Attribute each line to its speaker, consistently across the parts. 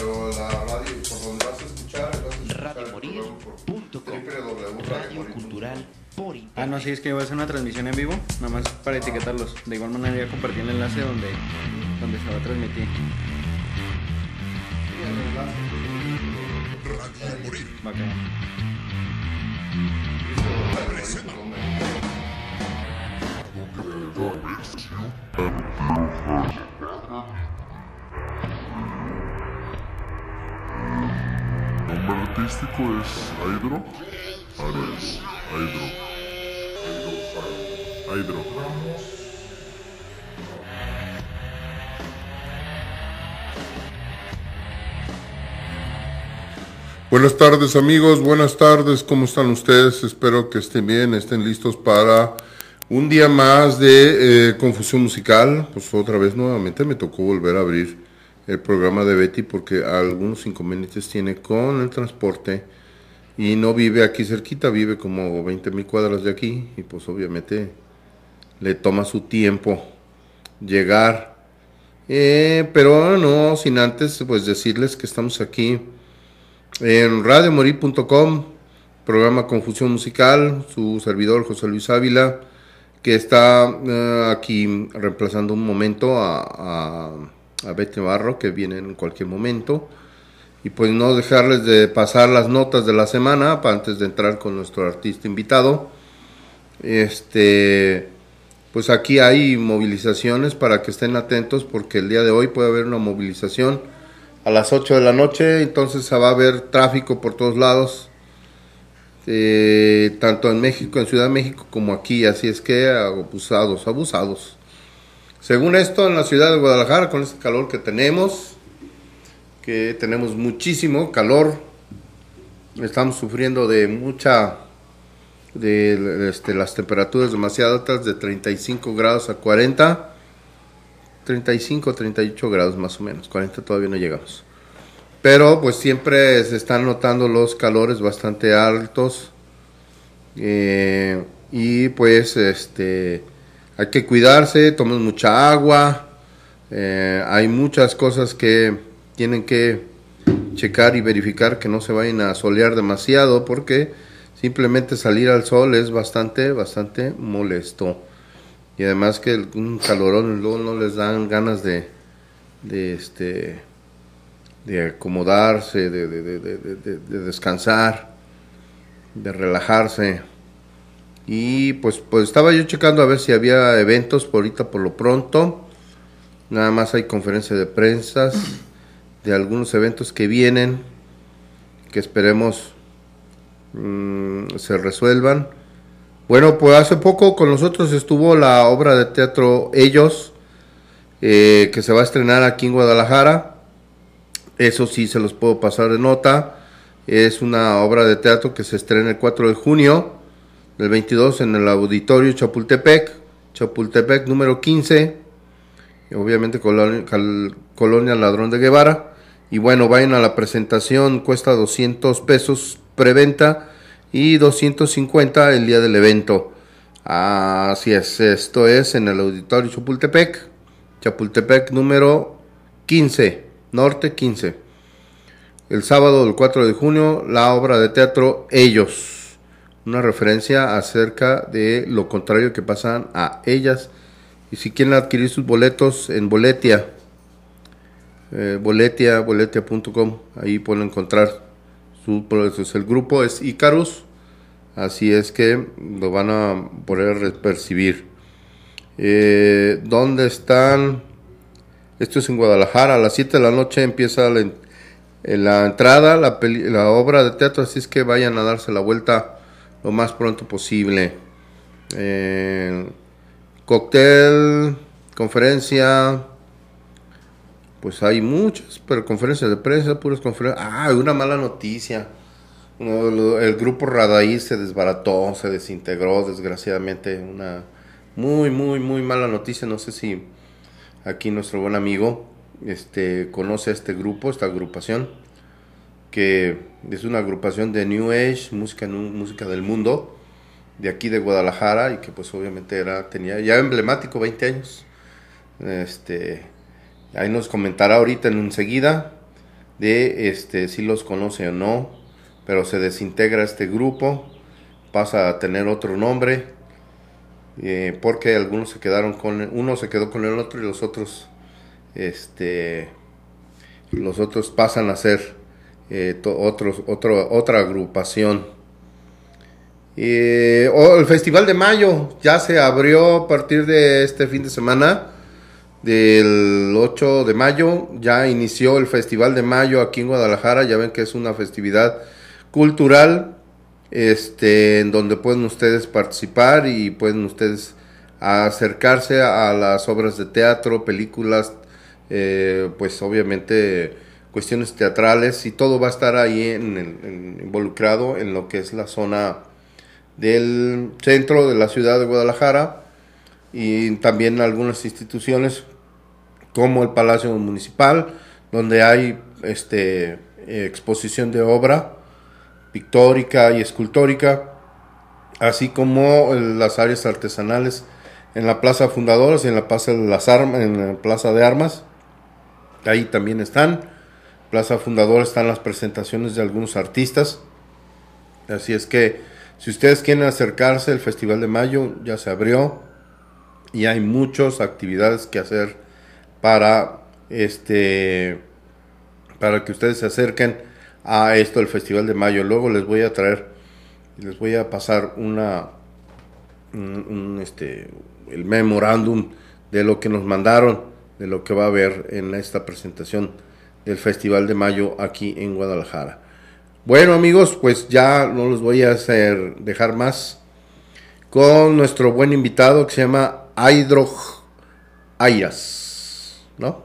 Speaker 1: pero la radio por donde vas a escuchar, vas a escuchar el
Speaker 2: Radiomorir.com.
Speaker 1: programa por
Speaker 2: Radio Cultural por internet.
Speaker 3: Ah, no, sí, es que voy a hacer una transmisión en vivo, nada más para etiquetarlos. De igual manera ya compartí el enlace donde, donde se va a transmitir. Va a quedar.
Speaker 4: Nombre artístico es Hydro. Ares. Hydro. Hydro. Buenas tardes amigos, buenas tardes, ¿cómo están ustedes? Espero que estén bien, estén listos para un día más de eh, Confusión Musical. Pues otra vez nuevamente me tocó volver a abrir el programa de Betty porque algunos inconvenientes tiene con el transporte y no vive aquí cerquita, vive como 20 mil cuadras de aquí y pues obviamente le toma su tiempo llegar. Eh, pero no, sin antes pues decirles que estamos aquí en radiomorir.com, programa Confusión Musical, su servidor José Luis Ávila, que está eh, aquí reemplazando un momento a, a, a Betty Barro, que viene en cualquier momento. Y pues no dejarles de pasar las notas de la semana para antes de entrar con nuestro artista invitado. Este, pues aquí hay movilizaciones para que estén atentos porque el día de hoy puede haber una movilización a las 8 de la noche, entonces se va a haber tráfico por todos lados, eh, tanto en México, en Ciudad de México, como aquí, así es que abusados, abusados. Según esto, en la ciudad de Guadalajara, con este calor que tenemos, que tenemos muchísimo calor, estamos sufriendo de mucha, de este, las temperaturas demasiado altas, de 35 grados a 40. 35, 38 grados más o menos, 40 todavía no llegamos. Pero pues siempre se están notando los calores bastante altos eh, y pues este hay que cuidarse, tomen mucha agua, eh, hay muchas cosas que tienen que checar y verificar que no se vayan a solear demasiado porque simplemente salir al sol es bastante, bastante molesto y además que un calorón luego no les dan ganas de, de este de acomodarse, de, de, de, de, descansar, de relajarse. Y pues, pues estaba yo checando a ver si había eventos por ahorita por lo pronto. Nada más hay conferencia de prensa de algunos eventos que vienen, que esperemos mmm, se resuelvan. Bueno, pues hace poco con nosotros estuvo la obra de teatro Ellos, eh, que se va a estrenar aquí en Guadalajara. Eso sí se los puedo pasar de nota. Es una obra de teatro que se estrena el 4 de junio del 22 en el Auditorio Chapultepec, Chapultepec número 15, obviamente Colonia, Ladrón de Guevara. Y bueno, vayan a la presentación, cuesta 200 pesos preventa y 250 el día del evento. Así es, esto es en el Auditorio Chapultepec, Chapultepec número 15, Norte 15. El sábado del 4 de junio, la obra de teatro Ellos, una referencia acerca de lo contrario que pasan a ellas. Y si quieren adquirir sus boletos en Boletia, eh, boletia, boletia.com, ahí pueden encontrar su, pues, el grupo es Icarus, así es que lo van a poder percibir. Eh, ¿Dónde están? Esto es en Guadalajara, a las 7 de la noche empieza la, la entrada, la, la, obra de teatro, así es que vayan a darse la vuelta lo más pronto posible. Eh, cóctel, conferencia, pues hay muchas, pero conferencias de prensa, puras conferencias. Ah, una mala noticia. El grupo Radaí se desbarató, se desintegró, desgraciadamente. Una muy, muy, muy mala noticia. No sé si aquí nuestro buen amigo este, conoce a este grupo, esta agrupación, que es una agrupación de New Age, música, música del mundo, de aquí de Guadalajara, y que pues obviamente era, tenía ya emblemático, 20 años. Este, ahí nos comentará ahorita en enseguida de este si los conoce o no, pero se desintegra este grupo, pasa a tener otro nombre, eh, porque algunos se quedaron con uno se quedó con el otro y los otros este los otros pasan a ser eh, otro, otra agrupación. Oh, el Festival de Mayo ya se abrió a partir de este fin de semana, del 8 de mayo, ya inició el Festival de Mayo aquí en Guadalajara, ya ven que es una festividad cultural, este, en donde pueden ustedes participar y pueden ustedes acercarse a las obras de teatro, películas, eh, pues obviamente cuestiones teatrales y todo va a estar ahí en, involucrado en lo que es la zona del centro de la ciudad de Guadalajara y también algunas instituciones como el Palacio Municipal donde hay este exposición de obra pictórica y escultórica así como las áreas artesanales en la Plaza Fundadores y en la Plaza de las Armas en la Plaza de Armas. Ahí también están Plaza Fundador están las presentaciones de algunos artistas. Así es que si ustedes quieren acercarse, el Festival de Mayo ya se abrió y hay muchas actividades que hacer para este para que ustedes se acerquen a esto el Festival de Mayo. Luego les voy a traer les voy a pasar una este el memorándum de lo que nos mandaron, de lo que va a haber en esta presentación del Festival de Mayo aquí en Guadalajara. Bueno amigos, pues ya no los voy a hacer dejar más con nuestro buen invitado que se llama Aydrog Ayras, ¿no?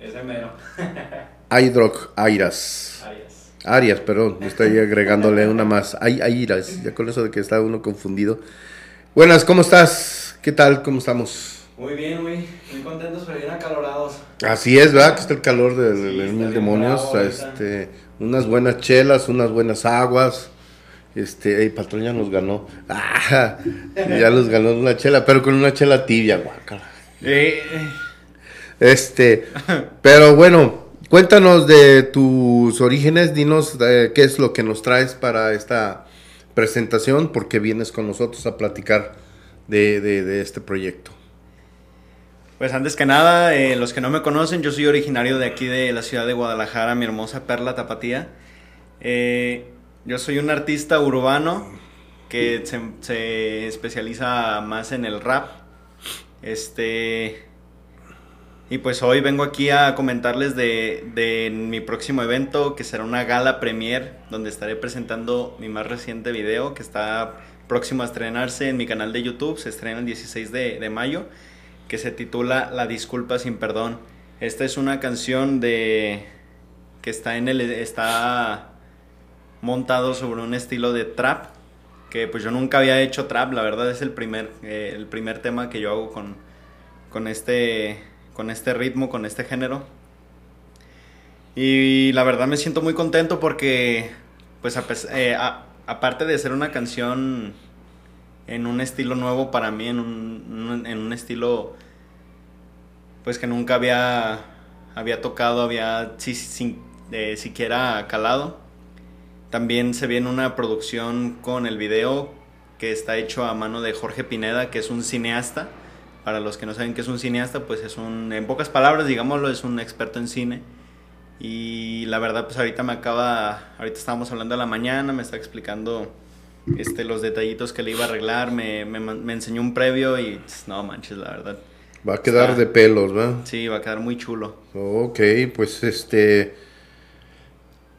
Speaker 3: Ese mero.
Speaker 4: Aydrog Ayras. Arias. Arias, perdón, estoy agregándole una más. Ay, Ayras, ya con eso de que está uno confundido. Buenas, ¿cómo estás? ¿Qué tal? ¿Cómo estamos?
Speaker 3: Muy bien, muy, muy contentos, pero bien
Speaker 4: Así es, ¿verdad? Que está el calor de, mil demonios. este, unas buenas chelas, unas buenas aguas. Este, el patrón ya nos ganó. Ah, ya nos ganó una chela, pero con una chela tibia, guacala. Eh. Este, pero bueno, cuéntanos de tus orígenes, dinos eh, qué es lo que nos traes para esta presentación, porque vienes con nosotros a platicar de, de este proyecto.
Speaker 3: Pues antes que nada, eh, los que no me conocen, yo soy originario de aquí de la ciudad de Guadalajara, mi hermosa perla tapatía. Eh, yo soy un artista urbano que se, especializa más en el rap. Este. Y pues hoy vengo aquí a comentarles de, de mi próximo evento, que será una gala premier, donde estaré presentando mi más reciente video, que está próximo a estrenarse en mi canal de YouTube. Se estrena el 16 de, de mayo que se titula La disculpa sin perdón. Esta es una canción de que está en el está montado sobre un estilo de trap que pues yo nunca había hecho trap, la verdad es el primer eh, el primer tema que yo hago con con este con este ritmo, con este género. Y la verdad me siento muy contento porque pues eh, aparte de ser una canción en un estilo nuevo para mí, en un, en un estilo pues que nunca había, había tocado, había sin, eh, siquiera calado. También se viene una producción con el video que está hecho a mano de Jorge Pineda, que es un cineasta. Para los que no saben qué es un cineasta, pues es un, en pocas palabras, digámoslo, es un experto en cine. Y la verdad, pues ahorita me acaba, ahorita estábamos hablando de la mañana, me está explicando este, los detallitos que le iba a arreglar, me, me, enseñó un previo y no manches, la verdad.
Speaker 4: Va a quedar de pelos, ¿verdad?
Speaker 3: Sí, va a quedar muy chulo.
Speaker 4: Ok, pues este...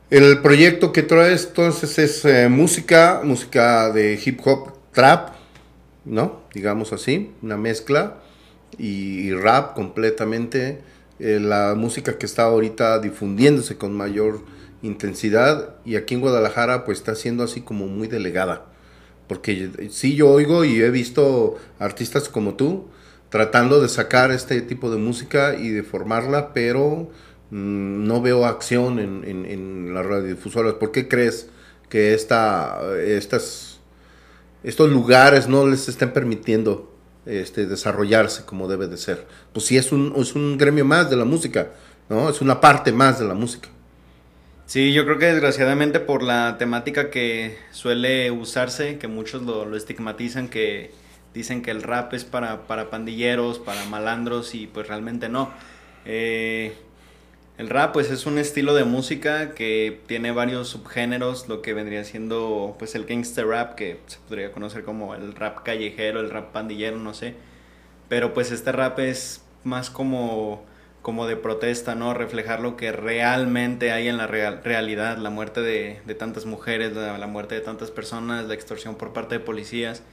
Speaker 4: El proyecto que traes entonces es eh, música, música de hip hop, trap, ¿no? Digamos así, una mezcla y, rap completamente. Eh, la música que está ahorita difundiéndose con mayor intensidad y aquí en Guadalajara pues está siendo así como muy delegada. Porque sí yo oigo y he visto artistas como tú tratando de sacar este tipo de música y de formarla, pero mm, no veo acción en, las radiodifusoras. ¿Por qué crees que esta, estas, estos lugares no les estén permitiendo este, desarrollarse como debe de ser? Pues sí, es un, es un gremio más de la música, ¿no? Es una parte más de la música.
Speaker 3: Sí, yo creo que desgraciadamente por la temática que suele usarse, que muchos lo, lo estigmatizan, que dicen que el rap es para, para pandilleros, para malandros y pues realmente no. Eh, el rap pues es un estilo de música que tiene varios subgéneros, lo que vendría siendo pues el gangster rap, que se podría conocer como el rap callejero, el rap pandillero, no sé. Pero pues este rap es más como, como de protesta, ¿no? Reflejar lo que realmente hay en la real, realidad, la muerte de, de tantas mujeres, la, la muerte de tantas personas, la extorsión por parte de policías.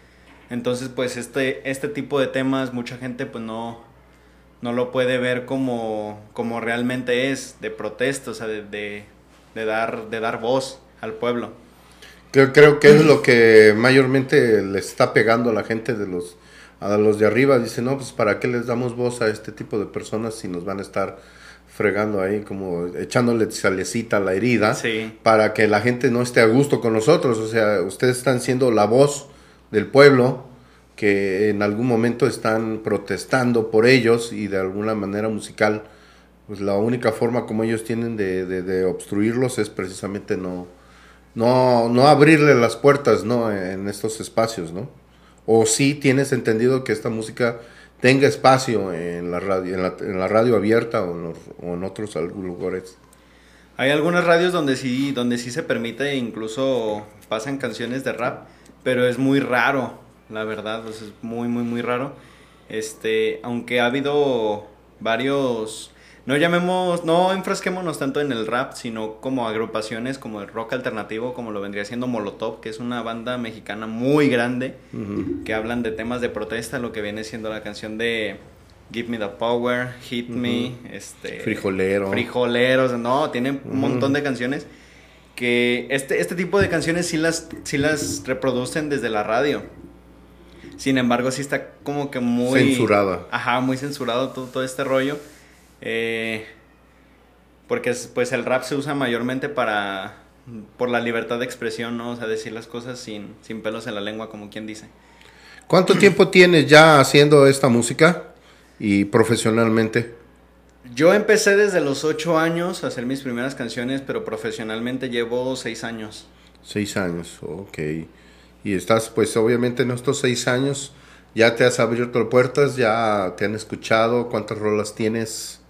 Speaker 3: Entonces pues este, este tipo de temas mucha gente pues no no lo puede ver como, como realmente es, de protesta, o sea, de, de, de dar, de dar voz al pueblo.
Speaker 4: Creo, creo que es lo que mayormente le está pegando a la gente de los, a los de arriba. Dice, no, pues ¿para qué les damos voz a este tipo de personas si nos van a estar fregando ahí, como echándole salecita a la herida,
Speaker 3: Sí.
Speaker 4: para que la gente no esté a gusto con nosotros? O sea, ustedes están siendo la voz del pueblo que en algún momento están protestando por ellos y de alguna manera musical, pues la única forma como ellos tienen de, de- de obstruirlos es precisamente no, no, no abrirle las puertas ¿no? en estos espacios, ¿no? O sí tienes entendido que esta música tenga espacio en la radio, en la, radio abierta o en, los- o en otros lugares.
Speaker 3: Hay algunas radios donde sí, donde sí se permite, incluso pasan canciones de rap, pero es muy raro, la verdad, es muy, muy, muy raro. Este, aunque ha habido varios, no llamemos, no enfrasquémonos tanto en el rap, sino como agrupaciones como el rock alternativo, como lo vendría siendo Molotov, que es una banda mexicana muy grande, que hablan de temas de protesta, lo que viene siendo la canción de Give Me the Power, Hit Me, este
Speaker 4: Frijolero.
Speaker 3: Frijoleros, no, tiene un montón de canciones que este, este tipo de canciones sí las, sí las reproducen desde la radio. Sin embargo, sí está como que muy...
Speaker 4: Censurada.
Speaker 3: Ajá, muy censurado todo, todo este rollo. Eh, porque es- pues el rap se usa mayormente para... Por la libertad de expresión, ¿no? O sea, decir las cosas sin, sin pelos en la lengua, como quien dice.
Speaker 4: ¿Cuánto tiempo tienes ya haciendo esta música y profesionalmente?
Speaker 3: Yo empecé desde los 8 años a hacer mis primeras canciones, pero profesionalmente llevo 6 años.
Speaker 4: Seis años, ok. Y estás, pues obviamente en estos seis años ya te has abierto puertas, ya te han escuchado, cuántas rolas tienes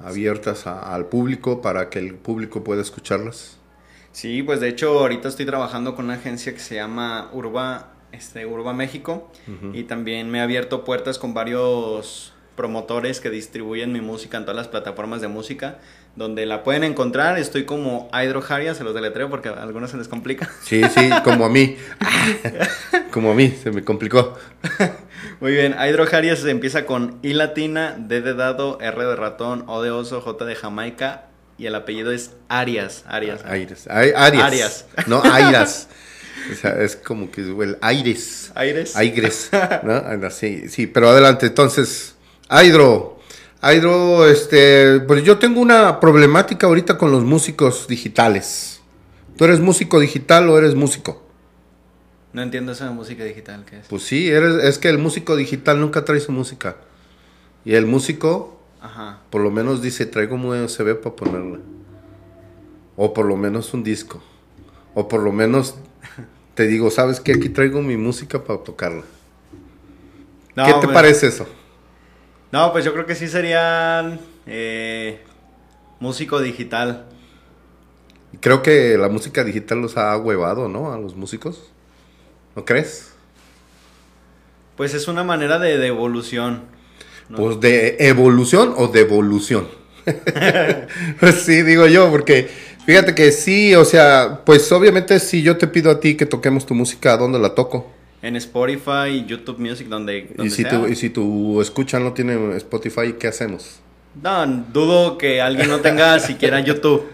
Speaker 4: abiertas a- al público para que el público pueda escucharlas.
Speaker 3: Sí, pues de hecho ahorita estoy trabajando con una agencia que se llama Urba, este, Urba México y también me he abierto puertas con varios promotores que distribuyen mi música en todas las plataformas de música donde la pueden encontrar. Estoy como Hydro Haria, se los deletreo porque a algunos se les complica.
Speaker 4: Sí, sí, como a mí. como a mí, se me complicó.
Speaker 3: Muy bien, Hydro Haria se empieza con I latina, D de dado, R de ratón, O de oso, J de Jamaica y el apellido es Arias. Arias.
Speaker 4: Aires. Ay- Arias.
Speaker 3: Arias.
Speaker 4: No, Airas. O sea, es como que el aires.
Speaker 3: Aires.
Speaker 4: Aires, ¿no? Sí, sí, pero adelante, entonces, Aidro, Aidro, este, pues yo tengo una problemática ahorita con los músicos digitales. ¿Tú eres músico digital o eres músico?
Speaker 3: No entiendo esa música digital que es.
Speaker 4: Pues sí, eres, es que el músico digital nunca trae su música. Y el músico,
Speaker 3: Ajá.
Speaker 4: por lo menos dice, traigo un USB para ponerla. O por lo menos un disco. O por lo menos te digo, ¿sabes qué? Aquí traigo mi música para tocarla.
Speaker 3: No,
Speaker 4: ¿Qué te
Speaker 3: pues-
Speaker 4: parece eso?
Speaker 3: No, pues yo creo que sí serían eh, músico digital.
Speaker 4: Creo que la música digital los ha huevado, ¿no? A los músicos. ¿No crees?
Speaker 3: Pues es una manera de, de evolución. ¿no?
Speaker 4: Pues de evolución o de evolución. pues sí, digo yo, porque fíjate que sí, o sea, pues obviamente si yo te pido a ti que toquemos tu música, ¿a dónde la toco?
Speaker 3: En Spotify YouTube Music, donde,
Speaker 4: Y si,
Speaker 3: sea.
Speaker 4: tu, y si tu escucha no tiene Spotify, ¿qué hacemos?
Speaker 3: No, dudo que alguien no tenga siquiera YouTube.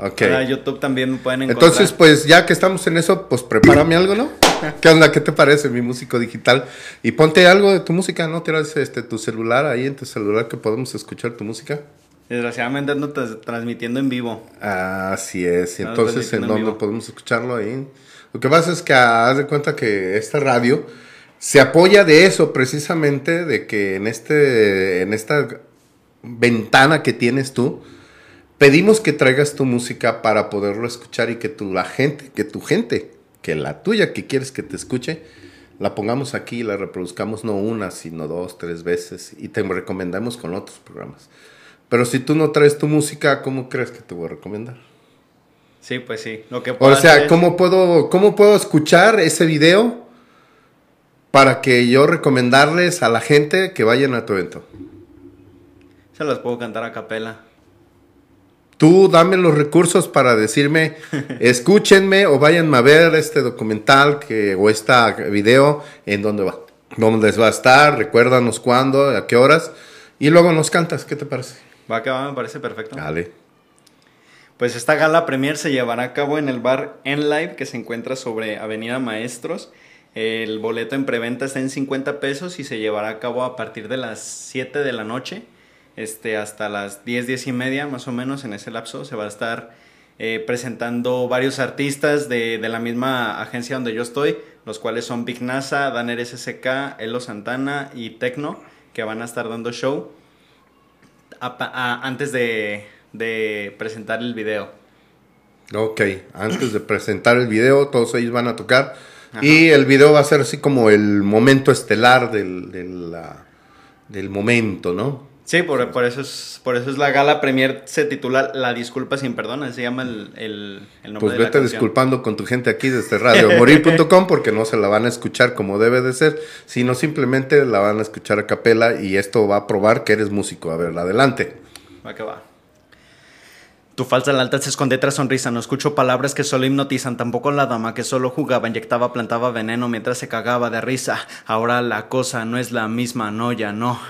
Speaker 4: Ok.
Speaker 3: Para YouTube también me pueden encontrar.
Speaker 4: Entonces, pues ya que estamos en eso, pues prepárame algo, ¿no? ¿Qué onda? ¿Qué te parece mi músico digital? Y ponte algo de tu música, ¿no? Tienes este, tu celular ahí en tu celular que podemos escuchar tu música.
Speaker 3: Desgraciadamente ando transmitiendo en vivo.
Speaker 4: Así es.
Speaker 3: Ah,
Speaker 4: Entonces, ¿en dónde podemos escucharlo ahí? Lo que pasa es que ah, haz de cuenta que esta radio se apoya de eso precisamente, de que en este, en esta ventana que tienes tú, pedimos que traigas tu música para poderlo escuchar y que tu, la gente, que tu gente, que la tuya que quieres que te escuche, la pongamos aquí y la reproduzcamos no una, sino dos, tres veces y te recomendamos con otros programas. Pero si tú no traes tu música, ¿cómo crees que te voy a recomendar?
Speaker 3: Sí, pues sí. Lo que
Speaker 4: O sea,
Speaker 3: hacer
Speaker 4: ¿cómo puedo, ¿cómo puedo escuchar ese video para que yo recomendarles a la gente que vayan a tu evento?
Speaker 3: Se las puedo cantar a capela.
Speaker 4: Tú dame los recursos para decirme, escúchenme o vayan a ver este documental que, o este video en dónde va, dónde les va a estar, recuérdanos cuándo, a qué horas, y luego nos cantas, ¿qué te parece?
Speaker 3: Va que va, me parece perfecto.
Speaker 4: Dale.
Speaker 3: Pues esta gala premier se llevará a cabo en el bar En Live que se encuentra sobre Avenida Maestros. El boleto en preventa está en 50 pesos y se llevará a cabo a partir de las 7 de la noche este, hasta las 10, 10 y media más o menos en ese lapso. Se va a estar eh, presentando varios artistas de, de la misma agencia donde yo estoy, los cuales son Big NASA, Danner SSK, Elo Santana y Tecno, que van a estar dando show antes de, de presentar el video.
Speaker 4: Ok, antes de presentar el video, todos ellos van a tocar.
Speaker 3: Ajá.
Speaker 4: Y el video va a ser así como el momento estelar del, del, momento, ¿no?
Speaker 3: Sí, por, por eso es por eso es la gala premier se titula La disculpa sin perdón, así se llama el, el, el nombre
Speaker 4: Pues
Speaker 3: de
Speaker 4: vete disculpando con tu gente aquí desde radiomorir.com porque no se la van a escuchar como debe de ser, sino simplemente la van a escuchar a capela y esto va a probar que eres músico. A ver, adelante.
Speaker 3: Va que va. Tu falsa lealtad se esconde tras sonrisa. No escucho palabras que solo hipnotizan. Tampoco la dama que solo jugaba, inyectaba, plantaba veneno mientras se cagaba de risa. Ahora la cosa no es la misma, no, ya no.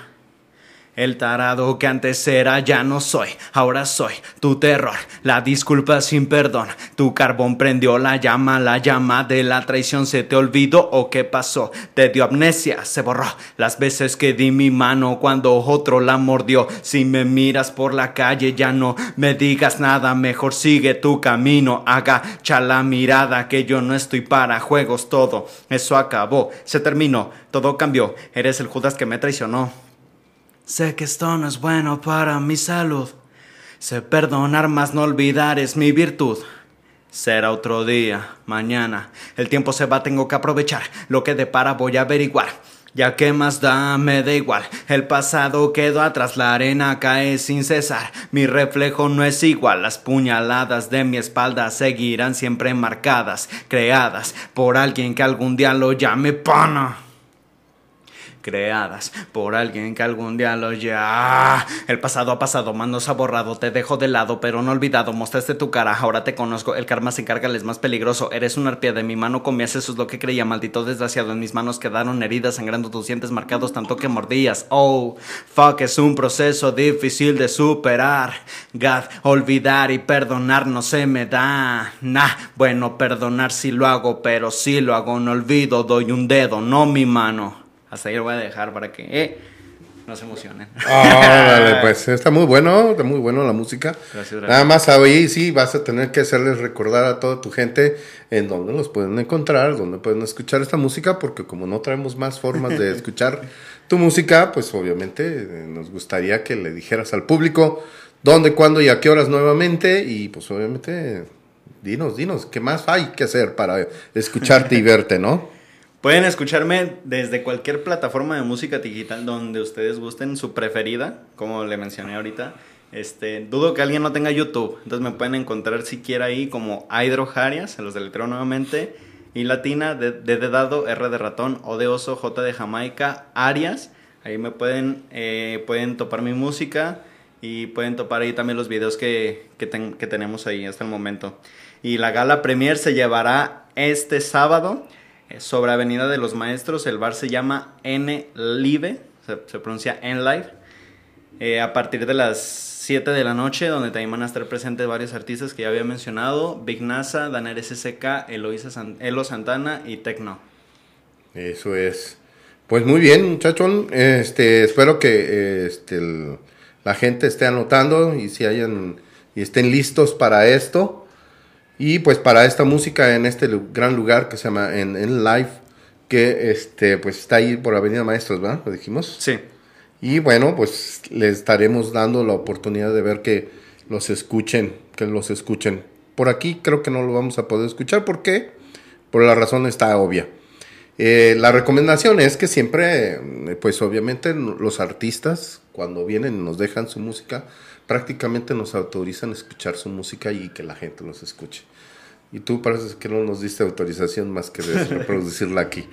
Speaker 3: El tarado que antes era ya no soy, ahora soy tu terror, la disculpa sin perdón. Tu carbón prendió la llama, la llama de la traición se te olvidó o qué pasó. Te dio amnesia, se borró las veces que di mi mano cuando otro la mordió. Si me miras por la calle ya no me digas nada, mejor sigue tu camino. Agacha la mirada que yo no estoy para juegos, todo eso acabó, se terminó, todo cambió. Eres el Judas que me traicionó. Sé que esto no es bueno para mi salud. Sé perdonar, más no olvidar es mi virtud. Será otro día, mañana. El tiempo se va, tengo que aprovechar. Lo que depara voy a averiguar. Ya que más da, me da igual. El pasado quedó atrás, la arena cae sin cesar. Mi reflejo no es igual. Las puñaladas de mi espalda seguirán siempre marcadas, creadas por alguien que algún día lo llame pana creadas por alguien que algún día lo ya. El pasado ha pasado, más nos ha borrado, te dejo de lado, pero no olvidado, mostraste tu cara, ahora te conozco, el karma se encarga, el es más peligroso, eres una arpía de mi mano, comías, eso es lo que creía, maldito desgraciado, en mis manos quedaron heridas, sangrando tus dientes marcados, tanto que mordías, oh, fuck, es un proceso difícil de superar, God, olvidar y perdonar no se me da, nah, bueno, perdonar si lo hago, pero si lo hago no olvido, doy un dedo, no mi mano. Hasta ahí lo voy a dejar para que eh, no se emocionen.
Speaker 4: Órale, pues está muy bueno, está muy bueno la música.
Speaker 3: Gracias, gracias.
Speaker 4: Nada más ahí sí vas a tener que hacerles recordar a toda tu gente en dónde los pueden encontrar, dónde pueden escuchar esta música, porque como no traemos más formas de escuchar tu música, pues obviamente eh, nos gustaría que le dijeras al público dónde, cuándo y a qué horas nuevamente y pues obviamente dinos, dinos, ¿qué más hay que hacer para escucharte y verte, no?
Speaker 3: Pueden escucharme desde cualquier plataforma de música digital donde ustedes gusten, su preferida, como le mencioné ahorita. Este, dudo que alguien no tenga YouTube, entonces me pueden encontrar siquiera ahí como Hydro Jarias, se los deletreo nuevamente, y latina, D de, de dado, R de ratón, O de oso, J de Jamaica, Arias. Ahí me pueden, eh, pueden topar mi música y pueden topar ahí también los videos que, que, ten- que tenemos ahí hasta el momento. Y la gala premier se llevará este sábado sobre Avenida de los Maestros. El bar se llama N Live, se, pronuncia N Live. Eh, a partir de las 7 de la noche, donde también van a estar presentes varios artistas que ya había mencionado: Big NASA, Daner SSK, Eloisa San- Elo Santana y Tecno.
Speaker 4: Eso es. Pues muy bien, muchachón. Este, espero que este, la gente esté anotando y si hayan y estén listos para esto. Y pues para esta música en este gran lugar que se llama en, en Live, que este, pues está ahí por Avenida Maestros, ¿verdad? Lo dijimos.
Speaker 3: Sí.
Speaker 4: Y bueno, pues les estaremos dando la oportunidad de ver que, los escuchen, que los escuchen. Por aquí creo que no lo vamos a poder escuchar. ¿Por qué? Por la razón está obvia. Eh, la recomendación es que siempre, eh, pues obviamente los artistas cuando vienen y nos dejan su música, prácticamente nos autorizan a escuchar su música y que la gente los escuche. Y tú parece que no nos diste autorización más que de reproducirla aquí.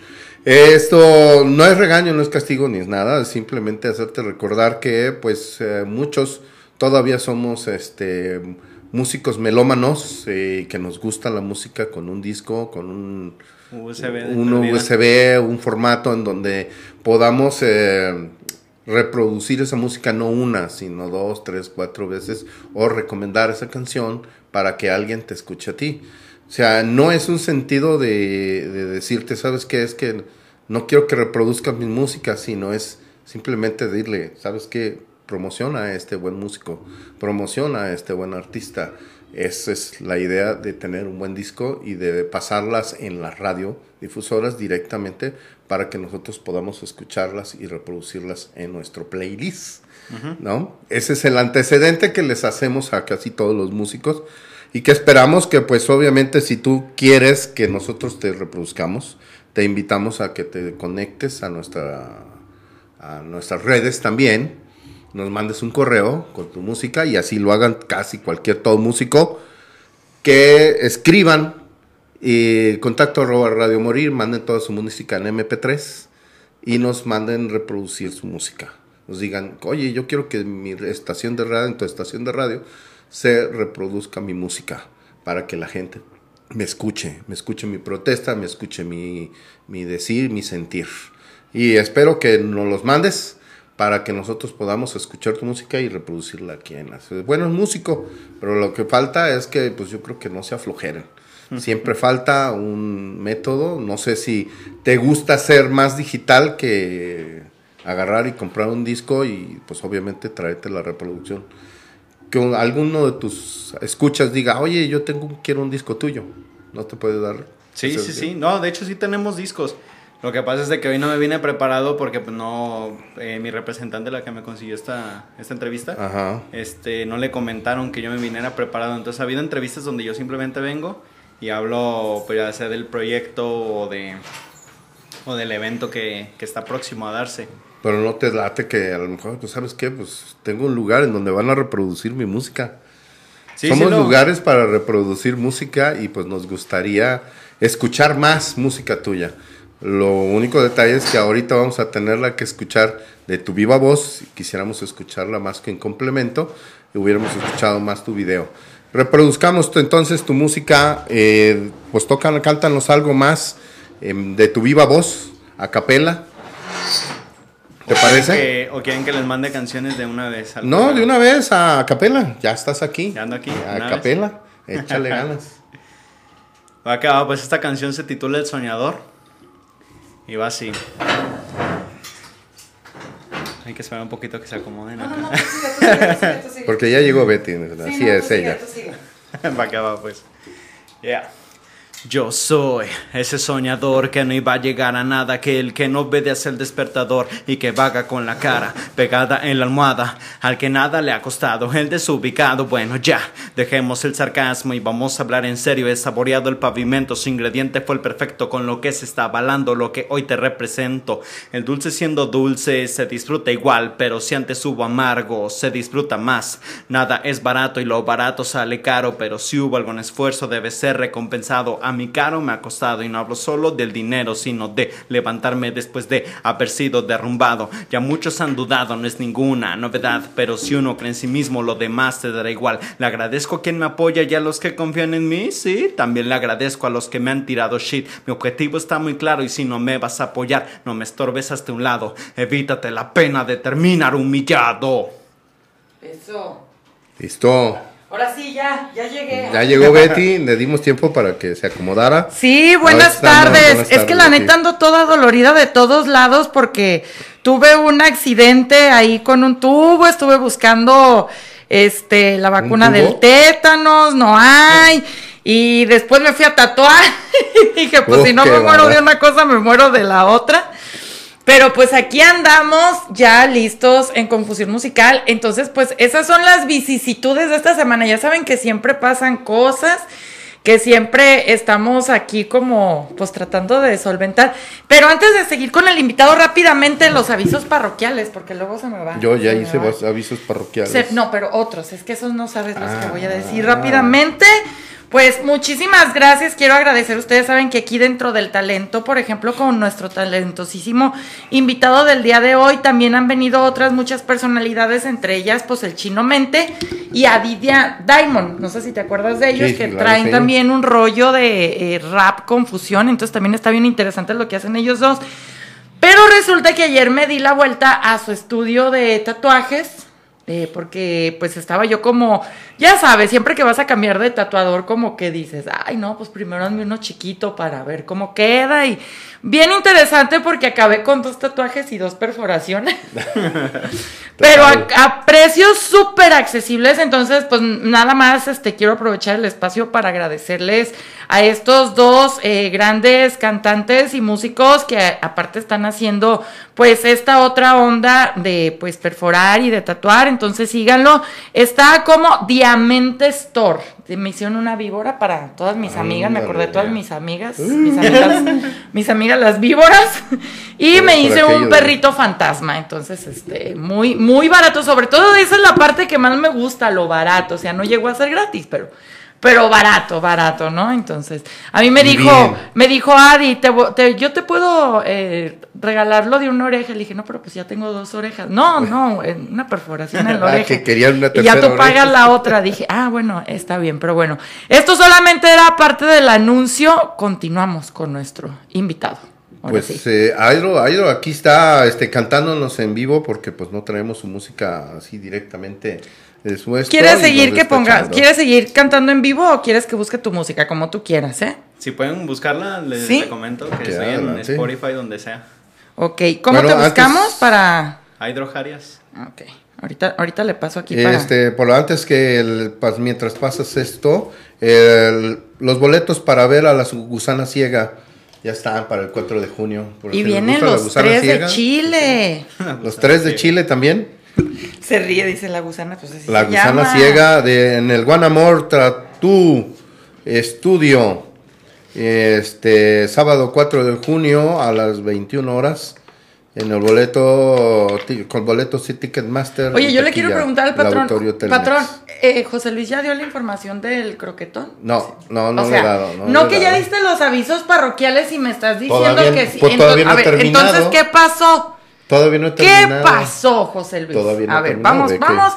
Speaker 4: Esto no es regaño, no es castigo ni es nada, es simplemente hacerte recordar que pues eh, muchos todavía somos este músicos melómanos eh, que nos gusta la música con un disco, con un
Speaker 3: USB,
Speaker 4: un, USB, un formato en donde podamos eh, reproducir esa música no una, sino dos, tres, cuatro veces o recomendar esa canción para que alguien te escuche a ti. O sea, no es un sentido de, de decirte, ¿sabes qué? Es que no quiero que reproduzcas mi música, sino es simplemente decirle, ¿sabes qué? Promociona a este buen músico, promociona a este buen artista. Esa es la idea de tener un buen disco y de pasarlas en la radio difusoras directamente para que nosotros podamos escucharlas y reproducirlas en nuestro playlist, ¿no? Ese es el antecedente que les hacemos a casi todos los músicos y que esperamos que pues obviamente si tú quieres que nosotros te reproduzcamos, te invitamos a que te conectes a nuestra a nuestras redes también, nos mandes un correo con tu música y así lo hagan casi cualquier todo músico que escriban y contacto arroba Radio Morir, manden toda su música en MP3 y nos manden reproducir su música. Nos digan, oye, yo quiero que mi estación de radio, en tu estación de radio, se reproduzca mi música para que la gente me escuche, me escuche mi protesta, me escuche mi, mi decir, mi sentir. Y espero que nos los mandes para que nosotros podamos escuchar tu música y reproducirla aquí en las... Bueno, es músico, pero lo que falta es que pues yo creo que no se aflojeren. Siempre falta un método. No sé si te gusta ser más digital que agarrar y comprar un disco y pues obviamente traerte la reproducción. Que alguno de tus escuchas diga, oye, yo tengo, quiero un disco tuyo. ¿No te puede dar?
Speaker 3: Sí, sí, sí. No, de hecho sí tenemos discos. Lo que pasa es de que hoy no me vine preparado porque pues no, eh, mi representante, la que me consiguió esta, esta entrevista, este no le comentaron que yo me viniera preparado. Entonces ha habido entrevistas donde yo simplemente vengo y hablo pues ya sea del proyecto o de o del evento que, que, está próximo a darse.
Speaker 4: Pero no te late que a lo mejor, pues sabes qué, pues tengo un lugar en donde van a reproducir mi música. Somos lugares para reproducir música y pues nos gustaría escuchar más música tuya. Lo único detalle es que ahorita vamos a tenerla que escuchar de tu viva voz, quisiéramos escucharla más que en complemento, y hubiéramos escuchado más tu video. Reproduzcamos entonces tu música, eh, pues tocan, cántanos algo más em, de tu viva voz, a capela. ¿Te parece?
Speaker 3: ¿O quieren que les mande canciones de una vez?
Speaker 4: No, de una vez, a capela. Ya estás aquí.
Speaker 3: Ya ando aquí.
Speaker 4: A capela. Échale ganas.
Speaker 3: Va acá, pues esta canción se titula El Soñador. Y va así. Hay que esperar un poquito que se acomoden
Speaker 4: Porque ya llegó Betty, así es ella.
Speaker 3: Va acá va, pues. Yeah. Yo soy ese soñador que no iba a llegar a nada, que el que no obedece al despertador y que vaga con la cara pegada en la almohada, al que nada le ha costado, el desubicado. Bueno, ya, dejemos el sarcasmo y vamos a hablar en serio. He saboreado el pavimento, su ingrediente fue el perfecto, con lo que se está avalando lo que hoy te represento. El dulce siendo dulce se disfruta igual, pero si antes hubo amargo, se disfruta más. Nada es barato y lo barato sale caro, pero si hubo algún esfuerzo debe ser recompensado mi caro me ha costado y no hablo solo del dinero, sino de levantarme después de haber sido derrumbado. Ya muchos han dudado, no es ninguna novedad, pero si uno cree en sí mismo, lo demás te dará igual. Le agradezco a quien me apoya y a los que confían en mí, sí, también le agradezco a los que me han tirado shit. Mi objetivo está muy claro y si no me vas a apoyar, no me estorbes hasta un lado. Evítate la pena de terminar humillado.
Speaker 5: Eso.
Speaker 4: Listo.
Speaker 5: Ahora sí, ya, ya llegué.
Speaker 4: Ya llegó Betty, le dimos tiempo para que se acomodara.
Speaker 5: Sí, buenas tardes. es que la neta ando toda dolorida de todos lados porque tuve un accidente ahí con un tubo, estuve buscando este la vacuna del tétanos, no hay. Y después me fui a tatuar y dije, pues si no me muero de una cosa, me muero de la otra. Pero pues aquí andamos ya listos en Confusión Musical. Entonces, pues esas son las vicisitudes de esta semana. Ya saben que siempre pasan cosas que siempre estamos aquí como pues tratando de solventar. Pero antes de seguir con el invitado rápidamente los avisos parroquiales, porque luego se me va.
Speaker 4: Yo ya hice
Speaker 5: va.
Speaker 4: avisos parroquiales.
Speaker 5: Se- no, pero otros, es que esos no sabes los que voy a decir
Speaker 4: Ah.
Speaker 5: Pues muchísimas gracias, quiero agradecer. Ustedes saben que aquí dentro del talento, por ejemplo, con nuestro talentosísimo invitado del día de hoy, también han venido otras muchas personalidades, entre ellas, pues el Chino Mente y Adidia Diamond. No sé si te acuerdas de ellos,
Speaker 4: Sí,
Speaker 5: que
Speaker 4: claro,
Speaker 5: traen
Speaker 4: sí.
Speaker 5: también un rollo de eh, rap confusión. Entonces también está bien interesante lo que hacen ellos dos. Pero resulta que ayer me di la vuelta a su estudio de tatuajes. Eh, porque pues estaba yo como, ya sabes, siempre que vas a cambiar de tatuador, como que dices, ay no, pues primero hazme uno chiquito para ver cómo queda. Y bien interesante porque acabé con dos tatuajes y dos perforaciones. Pero a, a precios súper accesibles, entonces pues nada más este quiero aprovechar el espacio para agradecerles a estos dos eh, grandes cantantes y músicos que a- aparte están haciendo pues esta otra onda de pues perforar y de tatuar, entonces síganlo. Está como Diamante Store. Me hicieron una víbora para todas mis amigas, me acordé de todas mis amigas, mis amigas, mis amigas las víboras y me hice un
Speaker 4: de-
Speaker 5: perrito fantasma, entonces este muy muy barato, sobre todo esa es la parte que más me gusta, lo barato, o sea, no llegó a ser gratis, pero pero barato, barato, ¿no? Entonces, a mí me dijo,
Speaker 4: bien.
Speaker 5: me dijo Adi, te, te- yo te puedo eh, regalarlo de una oreja. Le dije, no, pero pues ya tengo dos orejas. No, no, una perforación en la
Speaker 4: Ah,
Speaker 5: oreja.
Speaker 4: que querían una
Speaker 5: y ya
Speaker 4: tercera
Speaker 5: tú pagas la otra. Dije, ah, bueno, está bien, pero bueno. Esto solamente era parte del anuncio. Continuamos con nuestro invitado. Ahora
Speaker 4: Pues
Speaker 5: sí.
Speaker 4: eh, Airo, Airo aquí está este, cantándonos en vivo porque pues no traemos su música así directamente estudio.
Speaker 5: ¿Quieres seguir que ponga, quieres seguir cantando en vivo o quieres que busque tu música como tú quieras, eh?
Speaker 3: Si pueden buscarla, les
Speaker 5: ¿Sí?
Speaker 3: comento que
Speaker 4: Que
Speaker 3: estoy en. Spotify, donde sea.
Speaker 5: Ok, ¿cómo
Speaker 4: Bueno,
Speaker 5: te
Speaker 4: antes-
Speaker 5: buscamos para...?
Speaker 3: Hydrojarias.
Speaker 5: Ok, ahorita, ahorita le paso aquí para...
Speaker 4: Este, por lo antes que el- mientras pasas esto, el- los boletos para ver a la gusana ciega ya están para el 4 de junio. Por
Speaker 5: Y
Speaker 4: si
Speaker 5: vienen los tres de. Chile.
Speaker 4: Los tres de Chile también.
Speaker 5: Se ríe, dice la gusana, pues así
Speaker 4: La
Speaker 5: se
Speaker 4: gusana
Speaker 5: llama.
Speaker 4: ciega de, en el Guanamor Tattoo Estudio. Este sábado 4 de junio a las 21 horas. En el boleto, con boletos y Ticketmaster.
Speaker 5: Oye, yo le quiero preguntar al patrón. Patrón, eh, José Luis ya dio la información del croquetón.
Speaker 4: No, no, no
Speaker 5: o
Speaker 4: le he dado. No,
Speaker 5: no
Speaker 4: le he
Speaker 5: que ya
Speaker 4: dado.
Speaker 5: diste los avisos parroquiales y me estás diciendo
Speaker 4: Todavía-
Speaker 5: que sí.
Speaker 4: pues, todavía no
Speaker 5: a
Speaker 4: he
Speaker 5: ver,
Speaker 4: terminado.
Speaker 5: entonces, ¿qué pasó?
Speaker 4: Todavía no he
Speaker 5: ¿Qué pasó, José Luis?
Speaker 4: Todavía no
Speaker 5: a ver,
Speaker 4: terminado,
Speaker 5: vamos, vamos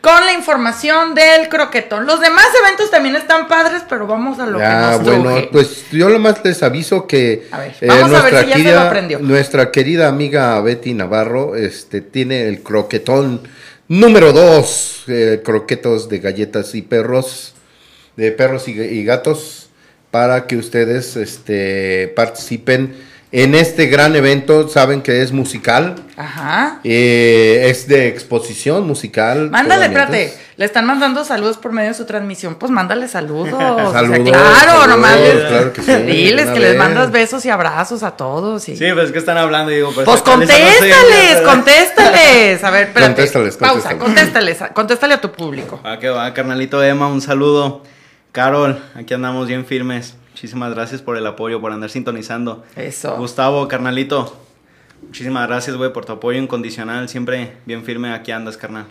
Speaker 5: con la información del croquetón. Los demás eventos también están padres, pero vamos a lo
Speaker 4: Ya,
Speaker 5: que nos
Speaker 4: bueno,
Speaker 5: truje.
Speaker 4: pues yo lo más les aviso que
Speaker 5: A ver,
Speaker 4: eh,
Speaker 5: vamos a ver
Speaker 4: nuestra,
Speaker 5: si ya se lo
Speaker 4: querida,
Speaker 5: aprendió.
Speaker 4: nuestra querida amiga Betty Navarro este, tiene el croquetón número 2, croquetos de galletas y perros, de perros y, y gatos, para que ustedes este, participen en este gran evento. Saben que es musical,
Speaker 5: Ajá.
Speaker 4: eh, es de exposición musical.
Speaker 5: Mándale, espérate. Le están mandando saludos por medio de su transmisión. Pues mándale saludos. O sea,
Speaker 4: Saludos,
Speaker 5: claro,
Speaker 4: saludos,
Speaker 5: nomás les-
Speaker 4: claro que sí,
Speaker 5: Diles que les mandas besos y abrazos a todos. Y...
Speaker 3: Sí, pues es que están hablando y digo, pues,
Speaker 5: Pues
Speaker 3: ¿cuáles son los
Speaker 5: contéstales, contéstales. A ver, espérate.
Speaker 4: Contéstales,
Speaker 5: Pausa,
Speaker 4: contéstales.
Speaker 5: Contéstale a tu público.
Speaker 3: Va que va, carnalito Emma, un saludo. Carol, aquí andamos bien firmes. Muchísimas gracias por el apoyo, por andar sintonizando.
Speaker 5: Eso.
Speaker 3: Gustavo, carnalito, muchísimas gracias, güey, por tu apoyo incondicional. Siempre bien firme, aquí andas, carnal.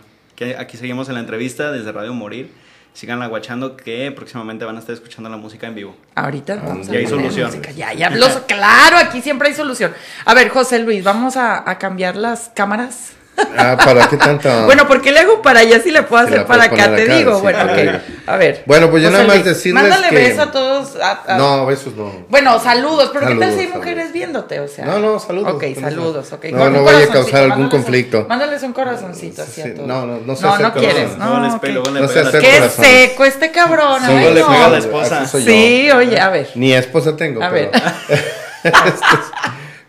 Speaker 3: Aquí seguimos en la entrevista desde Radio Morir. Sigan guachando que próximamente van a estar escuchando la música en vivo.
Speaker 5: Ahorita vamos a
Speaker 3: Ya hay solución.
Speaker 5: música. Ya, ya, los- claro, aquí siempre hay solución. A ver, José Luis, vamos a, a cambiar las cámaras.
Speaker 4: Ah, ¿para qué tanta?
Speaker 5: Bueno, porque le hago para allá si le puedo hacer para acá, te
Speaker 4: acá,
Speaker 5: digo.
Speaker 4: sí,
Speaker 5: bueno, ok. A ver.
Speaker 4: Bueno, pues yo
Speaker 5: José
Speaker 4: nada más decirles
Speaker 5: Mándale
Speaker 4: que-
Speaker 5: beso a todos. a- a-
Speaker 4: No, besos no.
Speaker 5: Bueno, saludos, pero ¿qué tal si hay
Speaker 4: Saludos,
Speaker 5: mujeres
Speaker 4: saludos.
Speaker 5: viéndote? O sea.
Speaker 4: No, no, saludos,
Speaker 5: Ok, saludos, ok.
Speaker 4: No,
Speaker 5: Con
Speaker 4: no
Speaker 5: un
Speaker 4: vaya a causar algún
Speaker 5: mándales un-
Speaker 4: conflicto.
Speaker 5: mándales un corazoncito así
Speaker 4: Sí,
Speaker 5: a todos.
Speaker 4: no, no, no se
Speaker 5: No, no quieres, no.
Speaker 3: Luego les
Speaker 5: ok.
Speaker 3: pe- luego le
Speaker 4: No se hace
Speaker 5: Qué seco este cabrón.
Speaker 3: Luego
Speaker 5: ay,
Speaker 3: le
Speaker 5: no.
Speaker 3: pega a la esposa.
Speaker 5: Sí, oye, a ver.
Speaker 4: Ni esposa tengo.
Speaker 5: A
Speaker 4: pero...
Speaker 5: ver.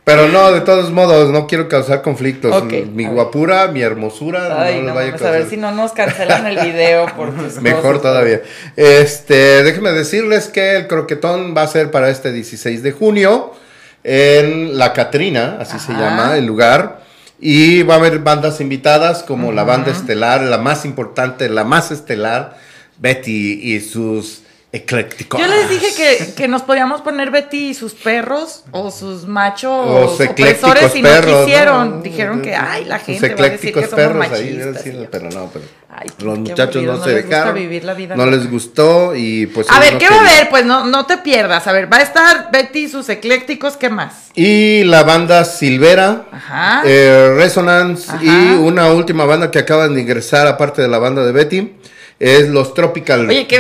Speaker 4: Pero no, de todos modos, no quiero causar conflictos. Mi
Speaker 5: a ver.
Speaker 4: guapura, mi hermosura,
Speaker 5: Ay,
Speaker 4: no
Speaker 5: no,
Speaker 4: les vaya a
Speaker 5: vamos a ver
Speaker 4: causar.
Speaker 5: si no nos cancelan el video por tus
Speaker 4: Mejor
Speaker 5: cosas.
Speaker 4: todavía. Este, déjenme decirles que el croquetón va a ser para este 16 de junio. en La Catrina, así se llama el lugar. Y va a haber bandas invitadas como la banda estelar, la más importante, la más estelar, Betty y sus eclécticos.
Speaker 5: Yo les dije que, que, nos podíamos poner Betty y sus perros o sus machos
Speaker 4: o opresores y no
Speaker 5: quisieron. Dijeron que, ay, la gente va a decir que somos perros machistas.
Speaker 4: Ahí, pero no, pero los muchachos no se dejaron. Vivir la vida no les gustó y pues...
Speaker 5: A ver, ¿qué va a haber? Pues no, no te pierdas. A ver, va a estar Betty y sus eclécticos, ¿qué más?
Speaker 4: Y la banda Silvera, eh, Resonance y una última banda que acaban de ingresar aparte de la banda de Betty es los Tropical.
Speaker 5: Oye, que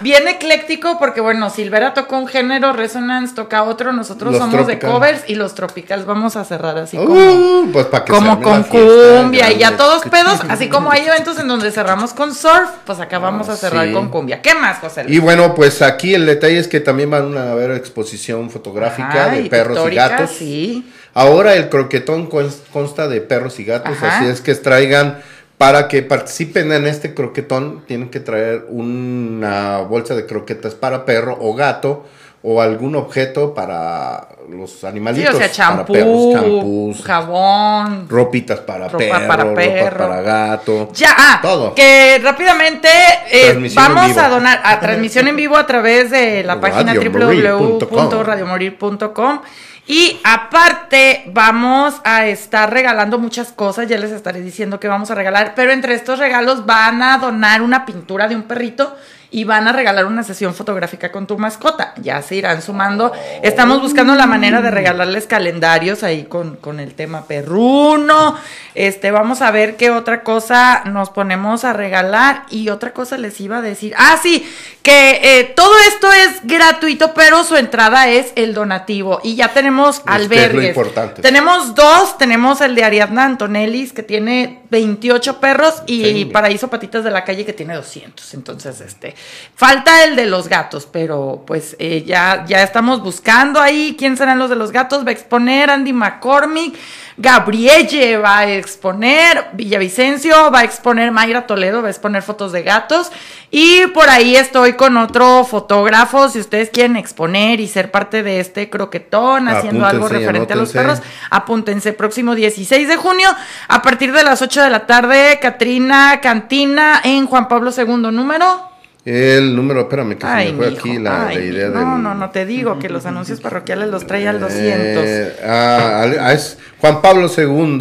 Speaker 5: bien ecléctico porque, bueno, Silvera tocó un género, Resonance toca otro, nosotros somos de covers y los Tropicals vamos a cerrar así uh, como,
Speaker 4: pues
Speaker 5: como con cumbia y ya todos pedos, así como hay eventos en donde cerramos con surf, pues acá vamos a cerrar con cumbia. ¿Qué más, José?
Speaker 4: Y bueno, pues aquí el detalle es que también van a haber exposición fotográfica de perros y gatos.
Speaker 5: Sí.
Speaker 4: Ahora el croquetón consta de perros y gatos, así es que traigan para que participen en este croquetón, tienen que traer una bolsa de croquetas para perro o gato o algún objeto para los animalitos.
Speaker 5: Sí, o sea, champú, jabón,
Speaker 4: ropitas para perro, para perro, para gato.
Speaker 5: Ya, ah, todo. Que rápidamente eh, vamos a donar a transmisión en vivo a través de la página www.radiomorir.com. Y aparte, vamos a estar regalando muchas cosas, ya les estaré diciendo que vamos a regalar, pero entre estos regalos van a donar una pintura de un perrito y van a regalar una sesión fotográfica con tu mascota. Ya se irán sumando. Estamos buscando la manera de regalarles calendarios ahí con, con, el tema perruno. Este, vamos a ver qué otra cosa nos ponemos a regalar. Y otra cosa les iba a decir. Ah, sí, que eh, todo esto es gratuito, pero su entrada es el donativo. Y ya tenemos albergues. Tenemos dos, tenemos el de Ariadna Antonellis, que tiene 28 perros, y Paraíso Patitas de la Calle, que tiene 200. Entonces, este, falta el de los gatos, pero pues eh, ya, ya estamos buscando ahí quién serán los de los gatos. Va a exponer Andy McCormick. Gabrielle va a exponer, Villavicencio va a exponer, Mayra Toledo va a exponer fotos de gatos y por ahí estoy con otro fotógrafo, si ustedes quieren exponer y ser parte de este croquetón, haciendo algo referente a los perros, apúntense, próximo 16 de junio, a partir de las 8 de la tarde, Catrina Cantina en Juan Pablo II número
Speaker 4: el número, espérame, que se me fue aquí la, idea
Speaker 5: no, No, no, no te digo que los anuncios parroquiales los trae al 200.
Speaker 4: Eh, ah, ah, es Juan Pablo II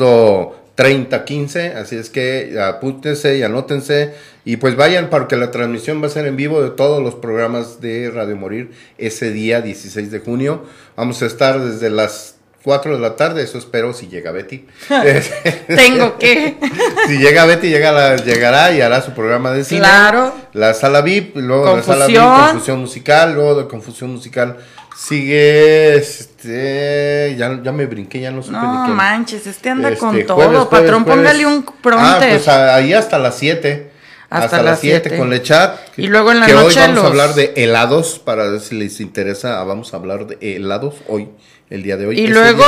Speaker 4: 3015, así es que apúntense y anótense y pues vayan porque la transmisión va a ser en vivo de todos los programas de Radio Morir ese día 16 de junio. Vamos a estar desde las 4 de la tarde, eso espero si llega Betty.
Speaker 5: Tengo que.
Speaker 4: si llega Betty, llega la, llegará y hará su programa de cine.
Speaker 5: Claro.
Speaker 4: La sala VIP, luego la sala VIP, confusión musical, luego de confusión musical sigue este ya, ya me brinqué ya no supe
Speaker 5: no manches este anda este, con todo patrón póngale un pronto ah
Speaker 4: pues ahí hasta las 7 hasta, las 7 con Lechat
Speaker 5: y luego en la
Speaker 4: que
Speaker 5: noche
Speaker 4: hoy vamos a hablar de helados para ver si les interesa ah, vamos a hablar de helados hoy el día de hoy.
Speaker 5: Y luego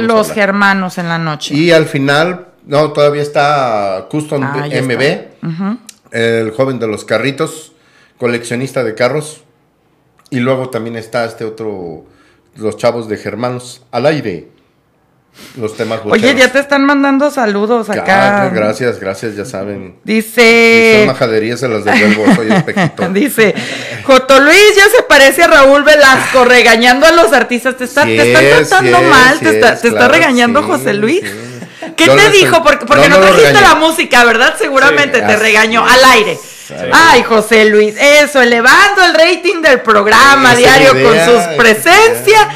Speaker 5: los germanos en la noche.
Speaker 4: Y al final, no, todavía está Custom ah, MB, el joven de los carritos, coleccionista de carros. Y luego también está este otro, los chavos de germanos al aire los temas
Speaker 5: Oye, ya te están mandando saludos acá.
Speaker 4: gracias, gracias, ya saben.
Speaker 5: Dice.
Speaker 4: son majaderías se las soy espejito.
Speaker 5: Dice, Joto Luis ya se parece a Raúl Velasco regañando a los artistas. Te, está, te están tratando mal, te, está, te está regañando José Luis. ¿Qué te dijo? Porque, porque no, trajiste la música, ¿verdad? Seguramente te regañó al aire. Ay, José Luis, eso, elevando el rating del programa diario con sus presencias.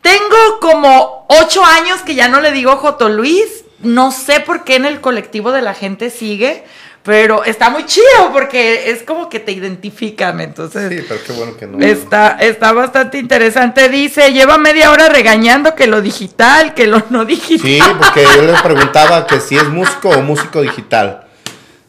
Speaker 5: Tengo como ocho años que ya no le digo Joto Luis. No sé por qué en el colectivo de la gente sigue, pero está muy chido porque es como que te identifican, entonces.
Speaker 4: Sí, pero qué bueno que no.
Speaker 5: Está, está bastante interesante. Dice, lleva media hora regañando que lo digital, que lo no digital.
Speaker 4: Sí, porque yo le preguntaba que si es músico o músico digital.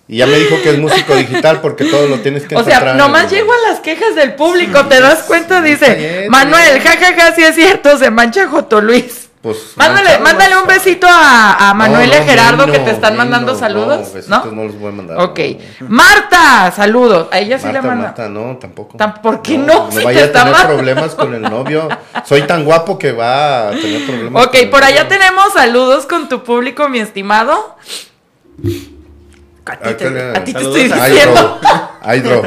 Speaker 4: Y ya me dijo que es músico digital porque todo lo tienes que
Speaker 5: O sea, nomás llego a las quejas del público, ¿te das cuenta? Dice, Manuel, jajaja, ja, ja, sí es cierto, se mancha Joto Luis.
Speaker 4: Pues.
Speaker 5: Mándale, mándale un besito a, a Manuel y a Gerardo que te están mandando saludos.
Speaker 4: No, no, los voy a mandar.
Speaker 5: Ok. Marta, saludos. A ella sí le manda.
Speaker 4: Marta, no, tampoco.
Speaker 5: ¿Por qué no?
Speaker 4: No, vaya a tener problemas con el novio. Soy tan guapo que va a tener problemas.
Speaker 5: Ok, por allá tenemos saludos con tu público, mi estimado. A ti, a ti te estoy diciendo.
Speaker 4: Hydro.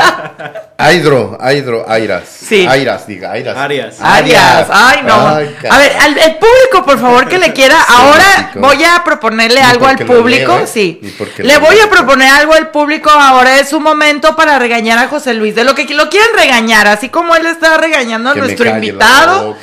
Speaker 4: Hydro, Hydro, Airas. Sí. Airas, diga, Airas.
Speaker 3: Arias.
Speaker 5: Arias. Ay, no. a ver, el público, por favor, que le quiera. ahora voy a proponerle algo al público. sí. Le voy a proponer algo al público. Ahora es un momento para regañar a José Luis. De lo que lo quieren regañar, así como él está regañando a nuestro invitado.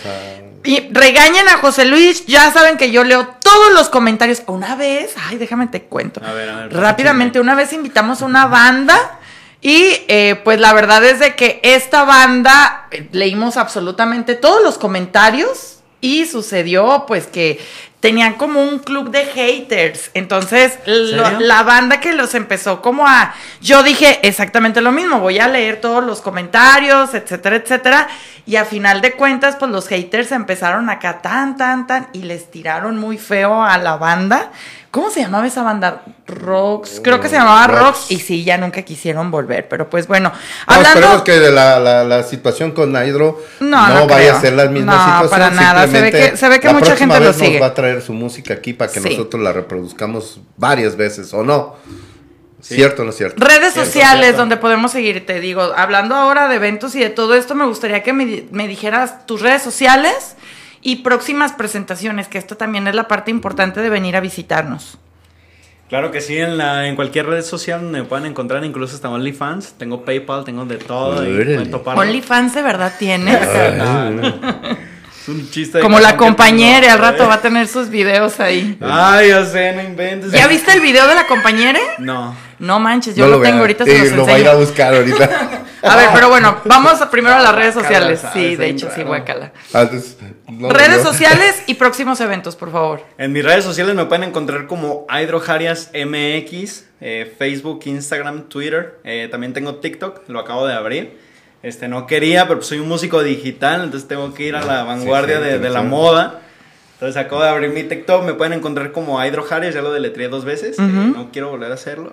Speaker 5: Y regañen a José Luis, ya saben que yo leo todos los comentarios. Una vez, ay, déjame te cuento. A ver, a ver, Rápidamente, una vez invitamos a una banda y eh, pues la verdad es de que esta banda eh, leímos absolutamente todos los comentarios y sucedió pues que tenían como un club de haters. Entonces, la banda que los empezó como a... Yo dije exactamente lo mismo, voy a leer todos los comentarios, etcétera, etcétera. Y a final de cuentas, pues los haters empezaron acá tan, tan, tan y les tiraron muy feo a la banda. ¿Cómo se llamaba esa banda? Rocks. Creo que se llamaba Rocks. Y sí, ya nunca quisieron volver. Pero pues bueno.
Speaker 4: Hablando... esperemos que de la, situación con Hydro no, vaya a ser la misma no, situación.
Speaker 5: para nada. Se ve que, se ve que mucha gente lo sigue.
Speaker 4: Nos va a traer su música aquí para que nosotros la reproduzcamos varias veces, ¿o no? ¿Cierto o no es cierto?
Speaker 5: Redes sociales donde podemos seguir, te digo. Hablando ahora de eventos y de todo esto, me gustaría que me, me dijeras tus redes sociales y próximas presentaciones, que esto también es la parte importante de venir a visitarnos.
Speaker 3: Claro que sí, en, la, en cualquier red social me pueden encontrar, incluso hasta OnlyFans. Tengo PayPal, tengo de todo.
Speaker 5: OnlyFans de verdad tienes.
Speaker 3: es un chiste.
Speaker 5: Como la compañera, al rato va a tener sus videos ahí.
Speaker 3: Ay, ya sé, no inventes.
Speaker 5: ¿Ya viste el video de la compañera?
Speaker 3: No.
Speaker 5: No manches, yo lo, tengo ahorita. Se los
Speaker 4: lo
Speaker 5: va a
Speaker 4: ir a buscar ahorita.
Speaker 5: a ver, pero bueno, vamos primero a las redes sociales. Sí, de hecho, sí, guacala. redes sociales y próximos eventos, por favor.
Speaker 3: En mis redes sociales me pueden encontrar como Hydrojarias MX, eh, Facebook, Instagram, Twitter. Eh, también tengo TikTok, lo acabo de abrir. Este, no quería, pero soy un músico digital, entonces tengo que ir a la vanguardia de, la moda. Entonces acabo de abrir mi TikTok, me pueden encontrar como Hydrojarias, ya lo deletré dos veces, eh, no quiero volver a hacerlo.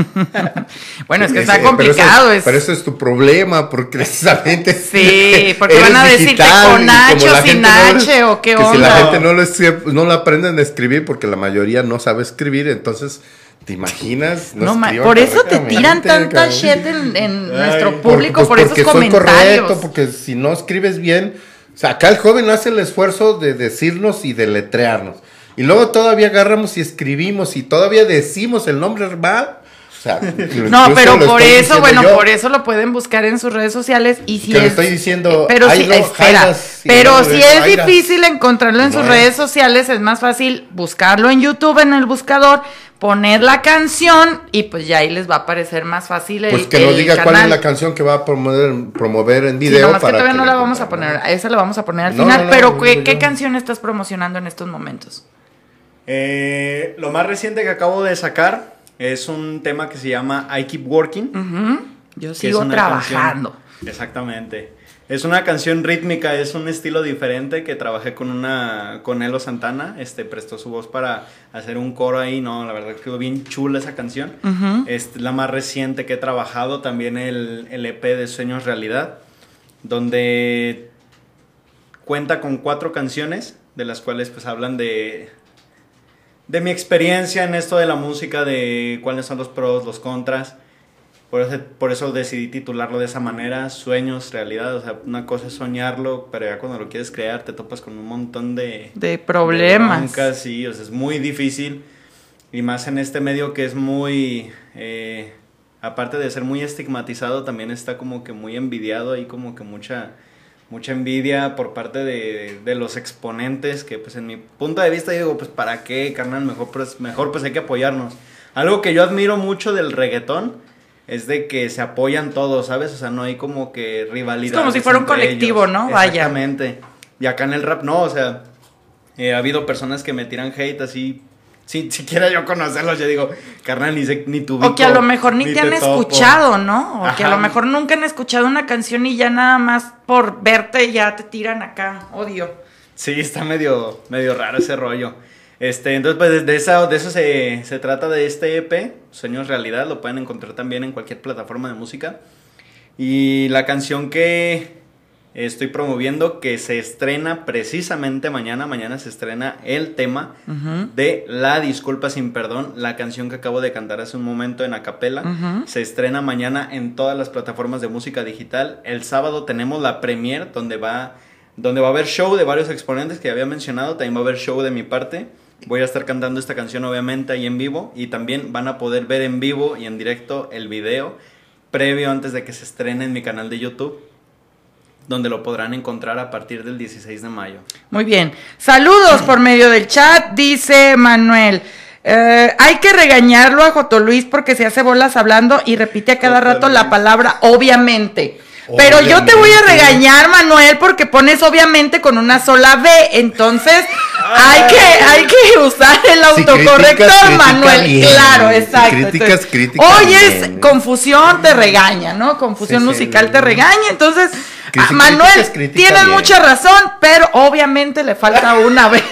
Speaker 5: bueno, es que está complicado.
Speaker 4: Pero, eso, es tu problema, porque precisamente...
Speaker 5: Sí, porque van a decirte con H o sin H o qué onda.
Speaker 4: si la gente no lo, no lo aprenden a escribir, porque la mayoría no sabe escribir, entonces... ¿Te imaginas?
Speaker 5: No, por eso te tiran tanta shit en, nuestro público, pues por esos comentarios. Correcto,
Speaker 4: porque si no escribes bien, o sea, acá el joven hace el esfuerzo de decirnos y de letrearnos. Y luego todavía agarramos y escribimos y todavía decimos el nombre mal. O sea,
Speaker 5: no, pero por eso, bueno, por eso lo pueden buscar en sus redes sociales y si
Speaker 4: es, estoy diciendo,
Speaker 5: pero si, espera, pero si es difícil encontrarlo en sus redes sociales, es más fácil buscarlo en YouTube en el buscador poner la canción y pues ya ahí les va a aparecer más fácil el
Speaker 4: Pues que nos diga cuál es la canción que va a promover, promover en video.
Speaker 5: Sí, que todavía no la vamos a poner, esa la vamos a poner al final, pero ¿qué, canción estás promocionando en estos momentos?
Speaker 3: Eh, lo más reciente que acabo de sacar es un tema que se llama I Keep Working.
Speaker 5: Yo sigo trabajando.
Speaker 3: exactamente. Es una canción rítmica, es un estilo diferente que trabajé con una con Elo Santana, este prestó su voz para hacer un coro ahí, no, la verdad quedó bien chula esa canción. Es la más reciente que he trabajado, también el, el EP de Sueños Realidad, donde cuenta con cuatro canciones, de las cuales pues hablan de de mi experiencia en esto de la música, de cuáles son los pros, los contras. Por eso, por eso decidí titularlo de esa manera, sueños, realidad. O sea, una cosa es soñarlo, pero ya cuando lo quieres crear te topas con un montón de...
Speaker 5: De problemas.
Speaker 3: De sí, o sea, es muy difícil. Y más en este medio que es muy... Eh, aparte de ser muy estigmatizado, también está como que muy envidiado. Hay como que mucha mucha envidia por parte de, de, los exponentes que pues en mi punto de vista digo pues para qué carnal mejor pues mejor pues hay que apoyarnos algo que yo admiro mucho del reggaetón es de que se apoyan todos, ¿sabes? O sea, no hay como que rivalidad.
Speaker 5: Es como si fuera un colectivo, ¿no? Vaya.
Speaker 3: Exactamente. Y acá en el rap no, o sea, eh, ha habido personas que me tiran hate así. Si siquiera yo conocerlos, yo digo, carnal, ni, sé, ni tu
Speaker 5: O que a lo mejor ni, te, han escuchado, ¿no? O que a lo mejor nunca han escuchado una canción y ya nada más por verte ya te tiran acá, odio.
Speaker 3: Sí, está medio, medio raro ese rollo. Este, entonces, pues de eso, de eso se, se trata de este EP, Sueños Realidad, lo pueden encontrar también en cualquier plataforma de música. Y la canción que estoy promoviendo, que se estrena precisamente mañana, mañana se estrena el tema de La Disculpa Sin Perdón, la canción que acabo de cantar hace un momento en Acapela, se estrena mañana en todas las plataformas de música digital. El sábado tenemos la premiere donde va, donde va a haber show de varios exponentes que había mencionado, también va a haber show de mi parte. Voy a estar cantando esta canción obviamente ahí en vivo. Y también van a poder ver en vivo y en directo el video previo antes de que se estrene en mi canal de YouTube donde lo podrán encontrar a partir del 16 de mayo.
Speaker 5: Muy bien. Saludos por medio del chat, dice Manuel. Eh, hay que regañarlo a Joto Luis porque se hace bolas hablando y repite a cada rato la palabra obviamente. Pero yo te voy a regañar, Manuel, porque pones obviamente con una sola B. Entonces, hay que, hay que usar el autocorrector, Manuel. Claro, exacto.
Speaker 4: Críticas, críticas.
Speaker 5: Oyes confusión, te regaña, ¿no? Confusión musical te regaña. Entonces, Manuel, tienes mucha razón, pero obviamente le falta una B.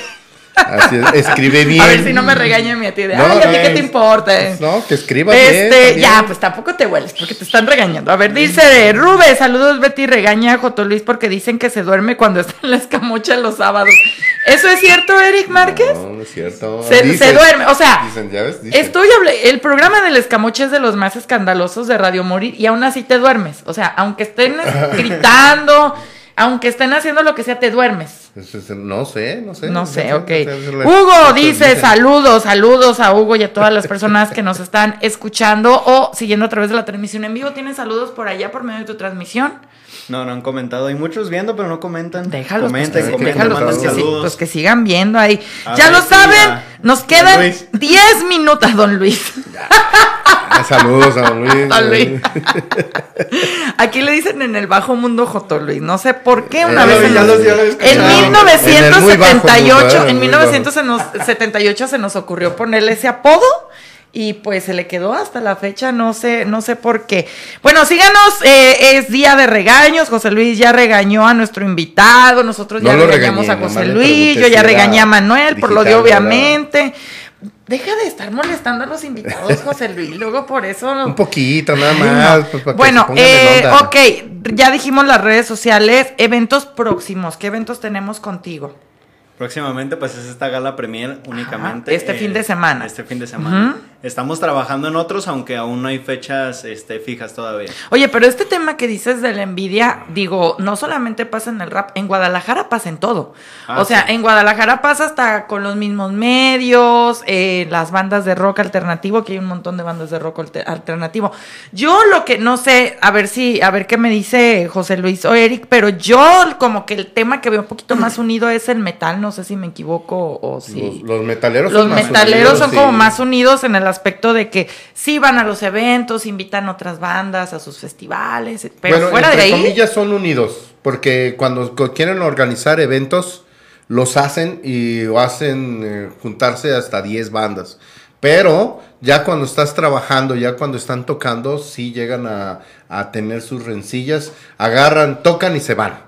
Speaker 4: Así es, escribe bien.
Speaker 5: A ver si no me regaña mi tía. No, Ay, a ti qué te importa.
Speaker 4: No, que escriba
Speaker 5: este, bien. Ya, pues tampoco te hueles porque te están regañando. A ver, dice Rube, saludos Betty, regaña a Joto Luis porque dicen que se duerme cuando está en la escamocha los sábados. ¿Eso es cierto, Eric Márquez?
Speaker 4: No, no es cierto.
Speaker 5: Se, duerme, o sea, dicen, ¿ya ves? estoy el programa del escamoche es de los más escandalosos de Radio Morir y aún así te duermes. O sea, aunque estén gritando aunque estén haciendo lo que sea, te duermes.
Speaker 4: No sé, no sé.
Speaker 5: No sé, ok. Hugo dice saludos, saludos a Hugo y a todas las personas que nos están escuchando o siguiendo a través de la transmisión en vivo. ¿Tienes saludos por allá por medio de tu transmisión?
Speaker 3: No, no han comentado. Hay muchos viendo, pero no comentan.
Speaker 5: Déjalos, pues, comenten, comenten, déjalos, pues, que, pues que sigan viendo ahí. ya lo saben, nos quedan 10 minutos, don Luis.
Speaker 4: Saludos a don Luis.
Speaker 5: Aquí le dicen en el bajo mundo Joto Luis. No sé por qué una vez. en 1978, en, 1978 se nos ocurrió ponerle ese apodo y pues se le quedó hasta la fecha, no sé, no sé por qué. Bueno, síganos, eh, es día de regaños, José Luis ya regañó a nuestro invitado, nosotros ya regañamos a José Luis, yo ya regañé a Manuel, por lo de obviamente. Deja de estar molestando a los invitados, José Luis, luego por eso...
Speaker 4: Un poquito, nada más. Pues,
Speaker 5: bueno, eh, ok, ya dijimos las redes sociales, eventos próximos, ¿qué eventos tenemos contigo?
Speaker 3: Próximamente, pues es esta gala premier únicamente.
Speaker 5: este fin de semana.
Speaker 3: Este fin de semana. Estamos trabajando en otros, aunque aún no hay fechas este, fijas todavía.
Speaker 5: Oye, pero este tema que dices de la envidia, digo, no solamente pasa en el rap, en Guadalajara pasa en todo. Ah, o sea, en Guadalajara pasa hasta con los mismos medios, eh, las bandas de rock alternativo, que hay un montón de bandas de rock alternativo. Yo lo que no sé, a ver si, a ver qué me dice José Luis o Eric, pero yo como que el tema que veo un poquito más unido es el metal, no sé si me equivoco o si...
Speaker 4: Los, metaleros
Speaker 5: los son metaleros son como más unidos en el aspecto de que sí van a los eventos, invitan otras bandas a sus festivales, pero fuera de ahí.
Speaker 4: comillas son unidos, porque cuando quieren organizar eventos, los hacen y hacen eh, juntarse hasta 10 bandas. Pero ya cuando estás trabajando, ya cuando están tocando, sí llegan a, a tener sus rencillas, agarran, tocan y se van.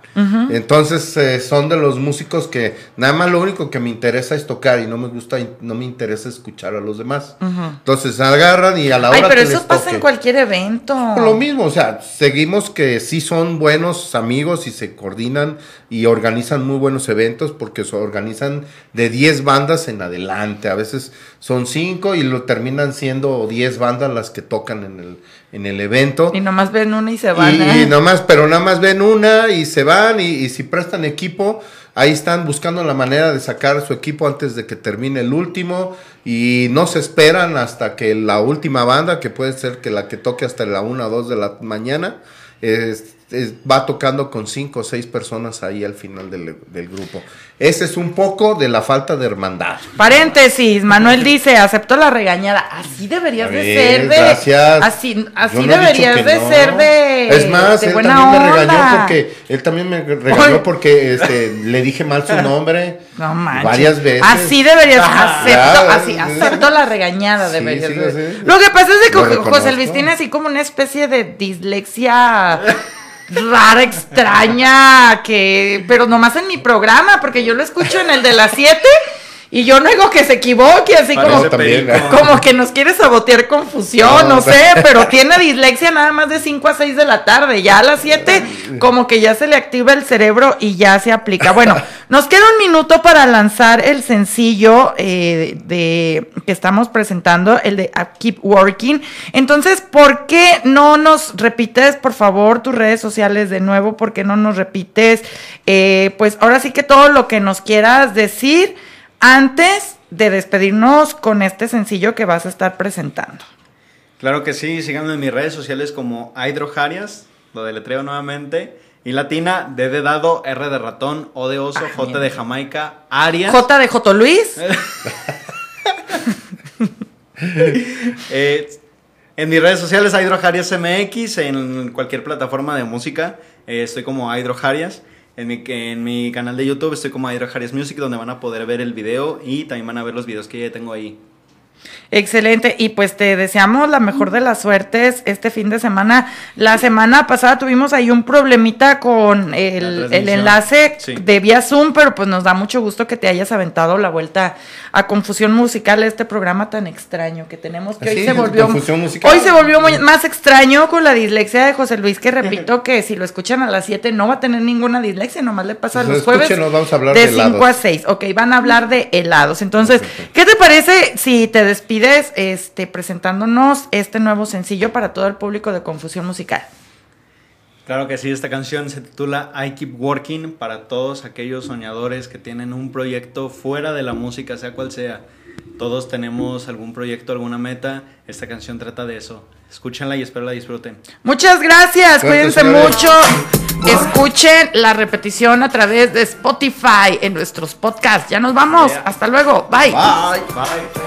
Speaker 4: Entonces eh, son de los músicos que nada más lo único que me interesa es tocar y no me gusta, no me interesa escuchar a los demás. Entonces agarran y a la hora
Speaker 5: Ay, pero eso pasa en cualquier evento.
Speaker 4: lo mismo, o sea, seguimos que sí son buenos amigos y se coordinan y organizan muy buenos eventos porque se organizan de 10 bandas en adelante. A veces son 5 y lo terminan siendo 10 bandas las que tocan en el, en el evento.
Speaker 5: Y nomás ven una y se van.
Speaker 4: Y, ¿eh? nomás, pero nada más ven una y se van y, si prestan equipo, ahí están buscando la manera de sacar su equipo antes de que termine el último y no se esperan hasta que la última banda, que puede ser que la que toque hasta la 1 o 2 de la mañana, va tocando con 5 o 6 personas ahí al final del, del grupo. Ese es un poco de la falta de hermandad.
Speaker 5: Paréntesis, Manuel dice, aceptó la regañada. Así deberías de ser de.
Speaker 4: Gracias.
Speaker 5: Así, así deberías de ser de.
Speaker 4: Es más, él también me regañó porque. Él también me regañó porque este, le dije mal su nombre.
Speaker 5: No.
Speaker 4: Varias veces.
Speaker 5: Así deberías. acepto, así, acepto la regañada, deberías Lo que pasa es que José Luis tiene así como una especie de dislexia rara, extraña, que, pero nomás en mi programa, porque yo lo escucho en el de las 7 y yo no digo que se equivoque, así como, como que nos quiere sabotear confusión, no, sé, pero tiene dislexia nada más de 5 a 6 de la tarde. Ya a las 7 como que ya se le activa el cerebro y ya se aplica. Bueno, nos queda un minuto para lanzar el sencillo eh, de que estamos presentando, el de Keep Working. Entonces, ¿por qué no nos repites, por favor, tus redes sociales de nuevo? ¿Por qué no nos repites? Eh, pues ahora sí que todo lo que nos quieras decir antes de despedirnos con este sencillo que vas a estar presentando.
Speaker 3: Claro que sí, síganme en mis redes sociales como Hydrojarias, lo deletreo nuevamente. Y latina, D de dado, R de ratón, O de oso, ah, J de Jamaica, Arias.
Speaker 5: J de J Luis.
Speaker 3: Eh, en mis redes sociales, Hydrojarias MX, en cualquier plataforma de música, eh, estoy como Hydrojarias. En mi, en mi canal de YouTube estoy como Hydro Music, donde van a poder ver el video y también van a ver los videos que ya tengo ahí.
Speaker 5: Excelente, y pues te deseamos la mejor de las suertes este fin de semana. La semana pasada tuvimos ahí un problemita con el, enlace de vía Zoom, pero pues nos da mucho gusto que te hayas aventado la vuelta a Confusión Musical, este programa tan extraño que tenemos, que hoy se volvió hoy se volvió más extraño con la dislexia de José Luis, que repito que si lo escuchan a las 7 no va a tener ninguna dislexia, nomás le pasa pues los jueves de 5 a 6. Ok, van a hablar de helados. Entonces, ¿qué te parece si te despides este, presentándonos este nuevo sencillo para todo el público de Confusión Musical.
Speaker 3: Claro que sí, esta canción se titula I Keep Working para todos aquellos soñadores que tienen un proyecto fuera de la música, sea cual sea. Todos tenemos algún proyecto, alguna meta. Esta canción trata de eso. Escúchenla y espero la disfruten.
Speaker 5: Muchas gracias, cuídense mucho. Escuchen la repetición a través de Spotify en nuestros podcasts. Ya nos vamos. Hasta luego. Bye. Bye. Bye.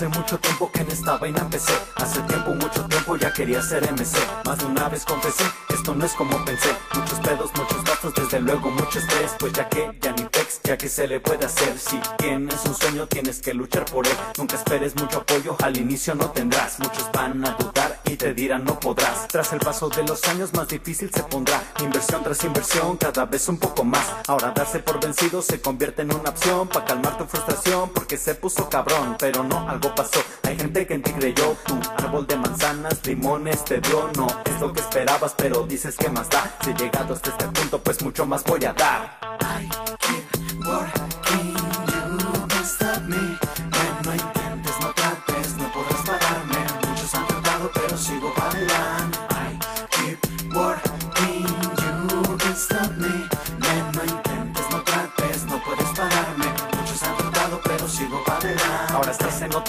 Speaker 6: Hace mucho tiempo que en esta vaina empecé Hace tiempo, mucho tiempo ya quería ser MC Más de una vez confesé, esto no es como pensé Muchos pedos, muchos gastos, desde luego mucho estrés Pues ya que ya ni ya que se le puede hacer. Si tienes un sueño tienes que luchar por él. Nunca esperes mucho apoyo, al inicio no tendrás. Muchos van a dudar y te dirán no podrás Tras el paso de los años más difícil se pondrá. Inversión tras inversión, cada vez un poco más. Ahora darse por vencido se convierte en una opción Para calmar tu frustración porque se puso cabrón Pero no algo pasó. Hay gente que en ti creyó, tu árbol de manzanas, limones te dio, no es lo que esperabas, pero dices que más da. Si he llegado hasta este punto, pues mucho más voy a dar. I keep working,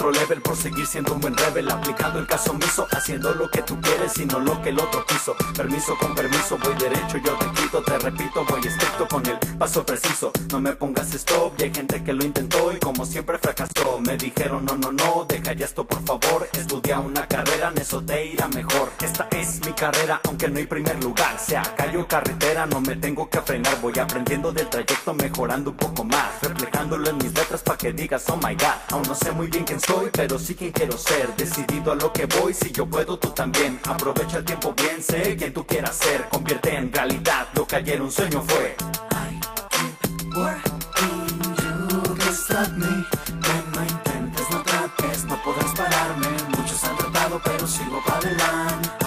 Speaker 6: otro level por seguir siendo un buen rebel Aplicando el caso miso, haciendo lo que tú quieres y no lo que el otro quiso. Permiso con permiso, voy derecho, yo te quito Te repito, voy estricto con el paso preciso. No me pongas stop, y hay gente que lo intentó Y como siempre fracasó. Me dijeron no, no, no, deja ya esto por favor Estudia una carrera, en eso te irá mejor Esta es mi carrera, aunque no hay primer lugar. Sea calle o carretera, no me tengo que frenar Voy aprendiendo del trayecto, mejorando un poco más Reflejándolo en mis letras pa' que digas oh my god Aún no sé muy bien quién soy, pero sí quién quiero ser. Decidido a lo que voy, si yo puedo, tú también. Aprovecha el tiempo bien, sé quien tú quieras ser. Convierte en realidad lo que ayer un sueño fue. No intentes, no trates, no podrás pararme. Muchos han tratado, pero sigo para adelante.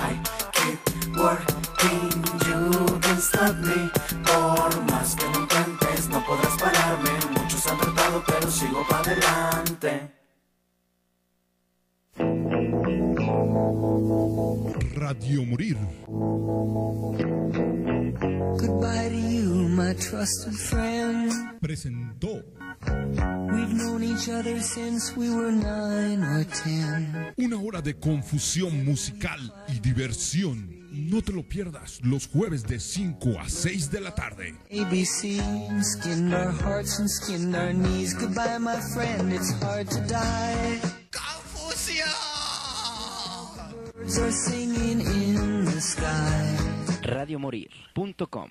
Speaker 7: Radio Morir.
Speaker 8: Goodbye to you, my trusted friend.
Speaker 7: Presentó.
Speaker 8: We've known each other since we were nine or ten.
Speaker 7: Una hora de confusión musical y diversión. No te lo pierdas los jueves de 5 a 6 de la tarde.
Speaker 8: ABC, skinned our hearts and skinned our knees. Goodbye, my friend, it's hard to die.
Speaker 2: Radiomorir.com